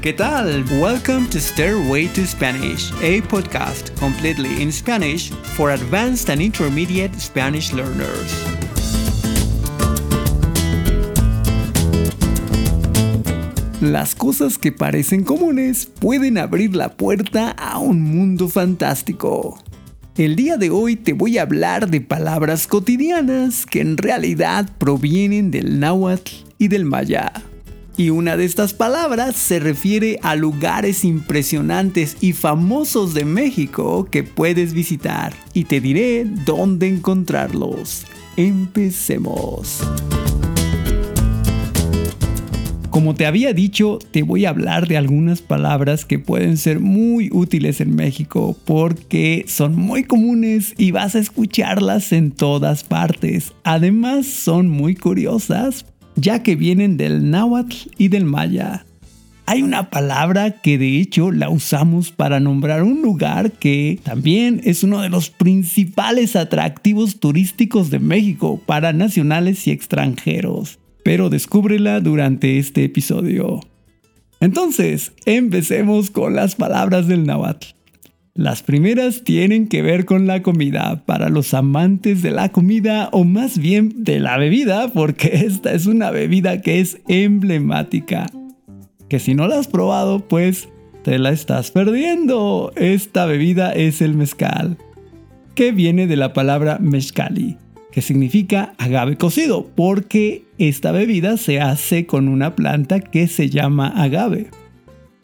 ¿qué tal? Welcome to Stairway to Spanish, a podcast completely in Spanish for advanced and intermediate Spanish learners. Las cosas que parecen comunes pueden abrir la puerta a un mundo fantástico. El día de hoy te voy a hablar de palabras cotidianas que en realidad provienen del náhuatl y del maya. Y una de estas palabras se refiere a lugares impresionantes y famosos de México que puedes visitar. Y te diré dónde encontrarlos. Empecemos. Como te había dicho, te voy a hablar de algunas palabras que pueden ser muy útiles en México porque son muy comunes y vas a escucharlas en todas partes. Además, son muy curiosas ya que vienen del náhuatl y del maya. Hay una palabra que de hecho la usamos para nombrar un lugar que también es uno de los principales atractivos turísticos de México para nacionales y extranjeros. Pero descúbrela durante este episodio. Entonces, empecemos con las palabras del náhuatl. Las primeras tienen que ver con la comida, para los amantes de la comida o más bien de la bebida, porque esta es una bebida que es emblemática. Que si no la has probado, pues te la estás perdiendo. Esta bebida es el mezcal, que viene de la palabra mezcali, que significa agave cocido, porque esta bebida se hace con una planta que se llama agave.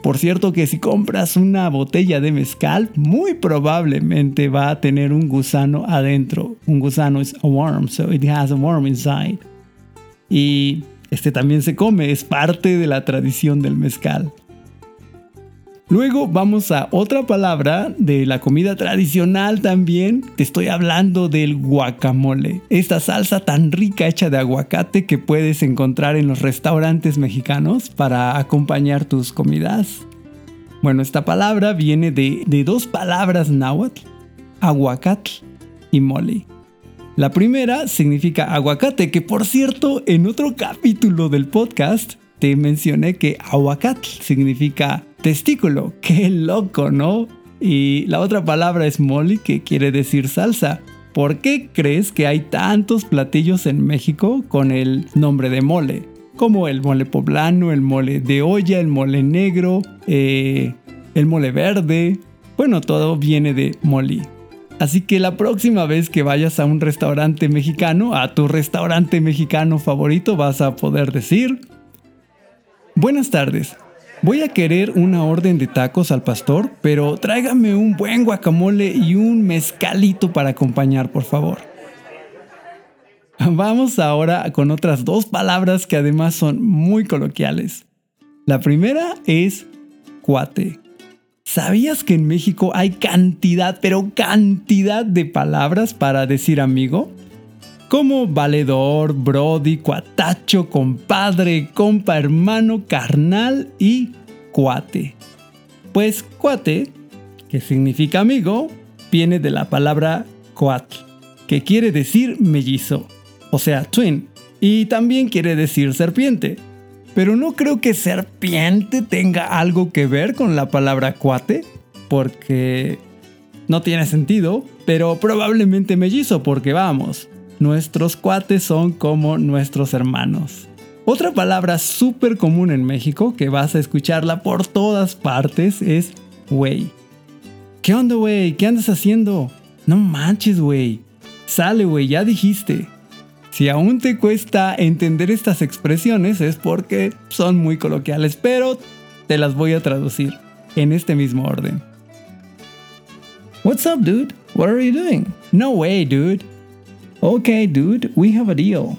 Por cierto que si compras una botella de mezcal, muy probablemente va a tener un gusano adentro. Un gusano es a worm, so it has a worm inside. Y este también se come, es parte de la tradición del mezcal. Luego vamos a otra palabra de la comida tradicional también. Te estoy hablando del guacamole. Esta salsa tan rica hecha de aguacate que puedes encontrar en los restaurantes mexicanos para acompañar tus comidas. Bueno, esta palabra viene de, dos palabras náhuatl, aguacatl y mole. La primera significa aguacate, que por cierto, en otro capítulo del podcast te mencioné que aguacatl significa testículo. Qué loco, ¿no? Y la otra palabra es mole, que quiere decir salsa. ¿Por qué crees que hay tantos platillos en México con el nombre de mole? Como el mole poblano, el mole de olla, el mole negro, eh, el mole verde. Bueno, todo viene de mole. Así que la próxima vez que vayas a un restaurante mexicano, a tu restaurante mexicano favorito, vas a poder decir, Buenas tardes, Voy a querer una orden de tacos al pastor, pero tráigame un buen guacamole y un mezcalito para acompañar, por favor. Vamos ahora con otras dos palabras que además son muy coloquiales. La primera es cuate. ¿Sabías que en México hay cantidad, pero cantidad de palabras para decir amigo? Como valedor, brody, cuatacho, compadre, compa, hermano, carnal y cuate. Pues cuate, que significa amigo, viene de la palabra coatl, que quiere decir mellizo, o sea, twin, y también quiere decir serpiente. Pero no creo que serpiente tenga algo que ver con la palabra cuate, porque no tiene sentido, pero probablemente mellizo, porque vamos, Nuestros cuates son como nuestros hermanos. Otra palabra súper común en México que vas a escucharla por todas partes es güey. ¿Qué onda, güey? ¿Qué andas haciendo? No manches, güey. Sale, güey, ya dijiste. Si aún te cuesta entender estas expresiones es porque son muy coloquiales, pero te las voy a traducir en este mismo orden. What's up, dude? What are you doing? No way, dude. Ok, dude, we have a deal.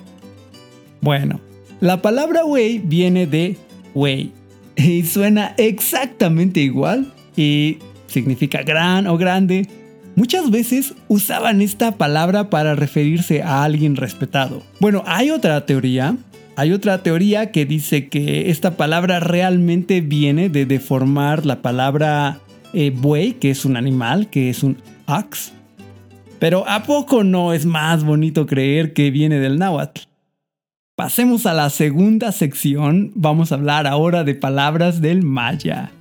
Bueno, la palabra wey viene de wey y suena exactamente igual y significa gran o grande. Muchas veces usaban esta palabra para referirse a alguien respetado. Bueno, hay otra teoría. Hay otra teoría que dice que esta palabra realmente viene de deformar la palabra eh, buey, que es un animal, que es un ox, pero ¿a poco no es más bonito creer que viene del náhuatl? pasemos a la segunda sección. Vamos a hablar ahora de palabras del maya.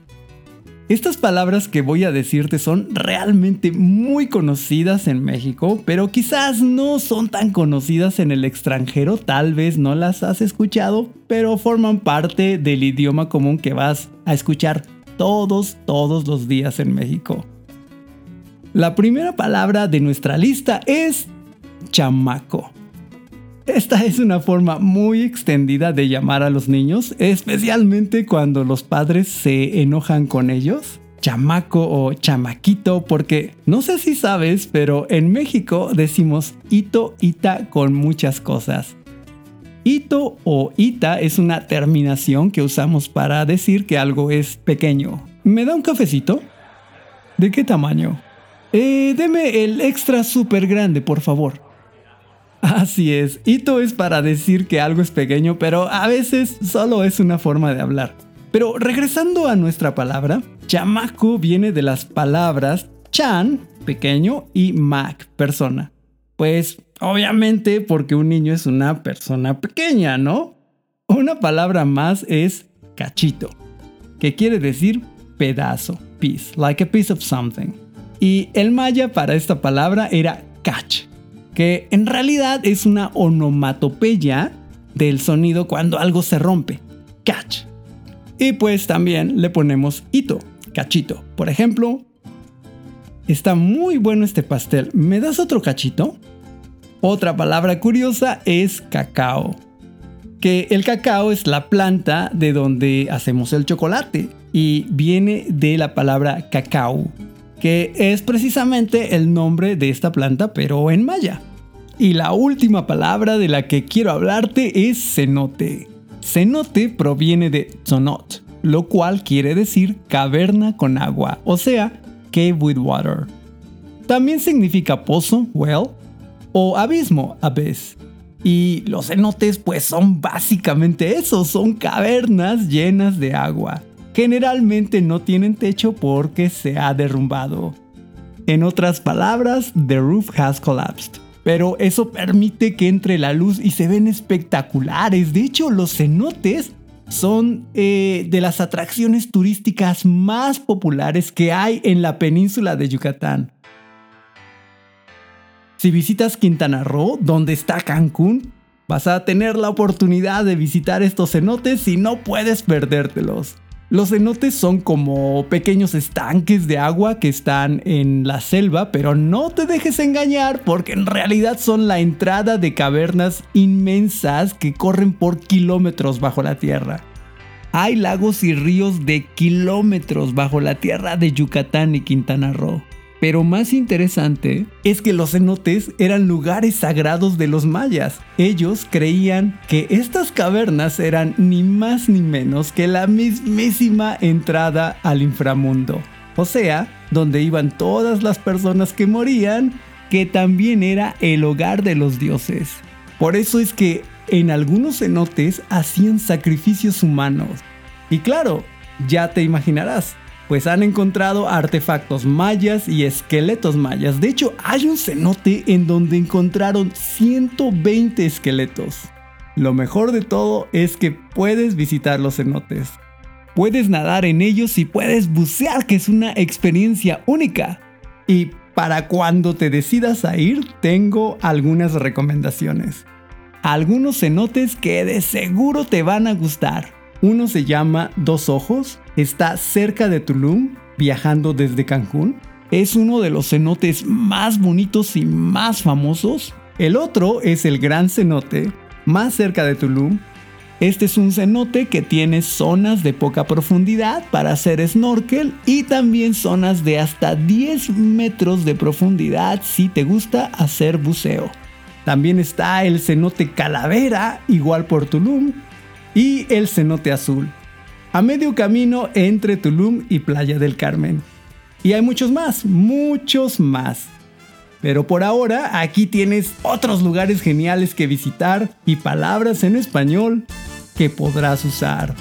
Estas palabras que voy a decirte son realmente muy conocidas en México, pero quizás no son tan conocidas en el extranjero, tal vez no las has escuchado, pero forman parte del idioma común que vas a escuchar todos, todos los días en México. La primera palabra de nuestra lista es chamaco. Esta es una forma muy extendida de llamar a los niños, especialmente cuando los padres se enojan con ellos. Chamaco o chamaquito, porque no sé si sabes, pero en México decimos ito, ita con muchas cosas. Ito o ita es una terminación que usamos para decir que algo es pequeño. ¿Me da un cafecito? ¿De qué tamaño? Eh, deme el extra super grande, por favor. Así es, hito es para decir que algo es pequeño, pero a veces solo es una forma de hablar. Pero regresando a nuestra palabra, chamaco viene de las palabras chan, pequeño, y mac, persona. Pues obviamente porque un niño es una persona pequeña, ¿no? Una palabra más es cachito, que quiere decir pedazo, piece, like a piece of something. Y el maya para esta palabra era cach, que en realidad es una onomatopeya del sonido cuando algo se rompe. Catch. Y pues también le ponemos hito, cachito. Por ejemplo, está muy bueno este pastel. ¿Me das otro cachito? Otra palabra curiosa es cacao. Que el cacao es la planta de donde hacemos el chocolate y viene de la palabra cacao, que es precisamente el nombre de esta planta pero en maya. Y la última palabra de la que quiero hablarte es cenote. Cenote proviene de zonot, lo cual quiere decir caverna con agua, o sea, cave with water. También significa pozo, well, o abismo, abyss. Y los cenotes pues son básicamente eso, son cavernas llenas de agua. Generalmente no tienen techo porque se ha derrumbado. En otras palabras, the roof has collapsed pero eso permite que entre la luz y se ven espectaculares. De hecho, los cenotes son eh, de las atracciones turísticas más populares que hay en la península de Yucatán. Si visitas Quintana Roo, donde está Cancún, vas a tener la oportunidad de visitar estos cenotes y no puedes perdértelos. Los cenotes son como pequeños estanques de agua que están en la selva, pero no te dejes engañar porque en realidad son la entrada de cavernas inmensas que corren por kilómetros bajo la tierra. Hay lagos y ríos de kilómetros bajo la tierra de Yucatán y Quintana Roo. Pero más interesante es que los cenotes eran lugares sagrados de los mayas. Ellos creían que estas cavernas eran ni más ni menos que la mismísima entrada al inframundo. O sea, donde iban todas las personas que morían, que también era el hogar de los dioses. Por eso es que en algunos cenotes hacían sacrificios humanos. Y claro, ya te imaginarás, pues han encontrado artefactos mayas y esqueletos mayas. De hecho, hay un cenote en donde encontraron 120 esqueletos. Lo mejor de todo es que puedes visitar los cenotes. Puedes nadar en ellos y puedes bucear, que es una experiencia única. Y para cuando te decidas a ir, tengo algunas recomendaciones. Algunos cenotes que de seguro te van a gustar. Uno se llama Dos Ojos, está cerca de Tulum, viajando desde Cancún. Es uno de los cenotes más bonitos y más famosos. El otro es el Gran Cenote, más cerca de Tulum. Este es un cenote que tiene zonas de poca profundidad para hacer snorkel y también zonas de hasta 10 metros de profundidad si te gusta hacer buceo. También está el cenote Calavera, igual por Tulum, y el cenote azul, a medio camino entre Tulum y Playa del Carmen. Y hay muchos más, muchos más. Pero por ahora aquí tienes otros lugares geniales que visitar y palabras en español que podrás usar.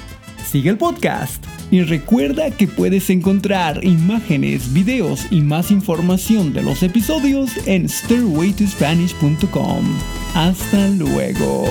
Sigue el podcast y recuerda que puedes encontrar imágenes, videos y más información de los episodios en stairwaytospanish.com. Hasta luego.